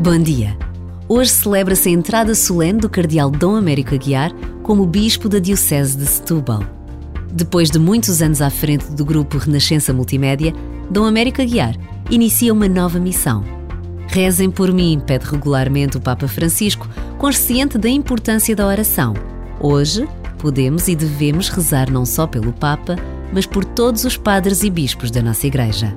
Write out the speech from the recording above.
Bom dia. Hoje celebra-se a entrada solene do Cardeal Dom Américo Aguiar como Bispo da Diocese de Setúbal. Depois de muitos anos à frente do grupo Renascença Multimédia, Dom Américo Aguiar inicia uma nova missão. Rezem por mim, pede regularmente o Papa Francisco, consciente da importância da oração. Hoje, podemos e devemos rezar não só pelo Papa, mas por todos os padres e bispos da nossa Igreja.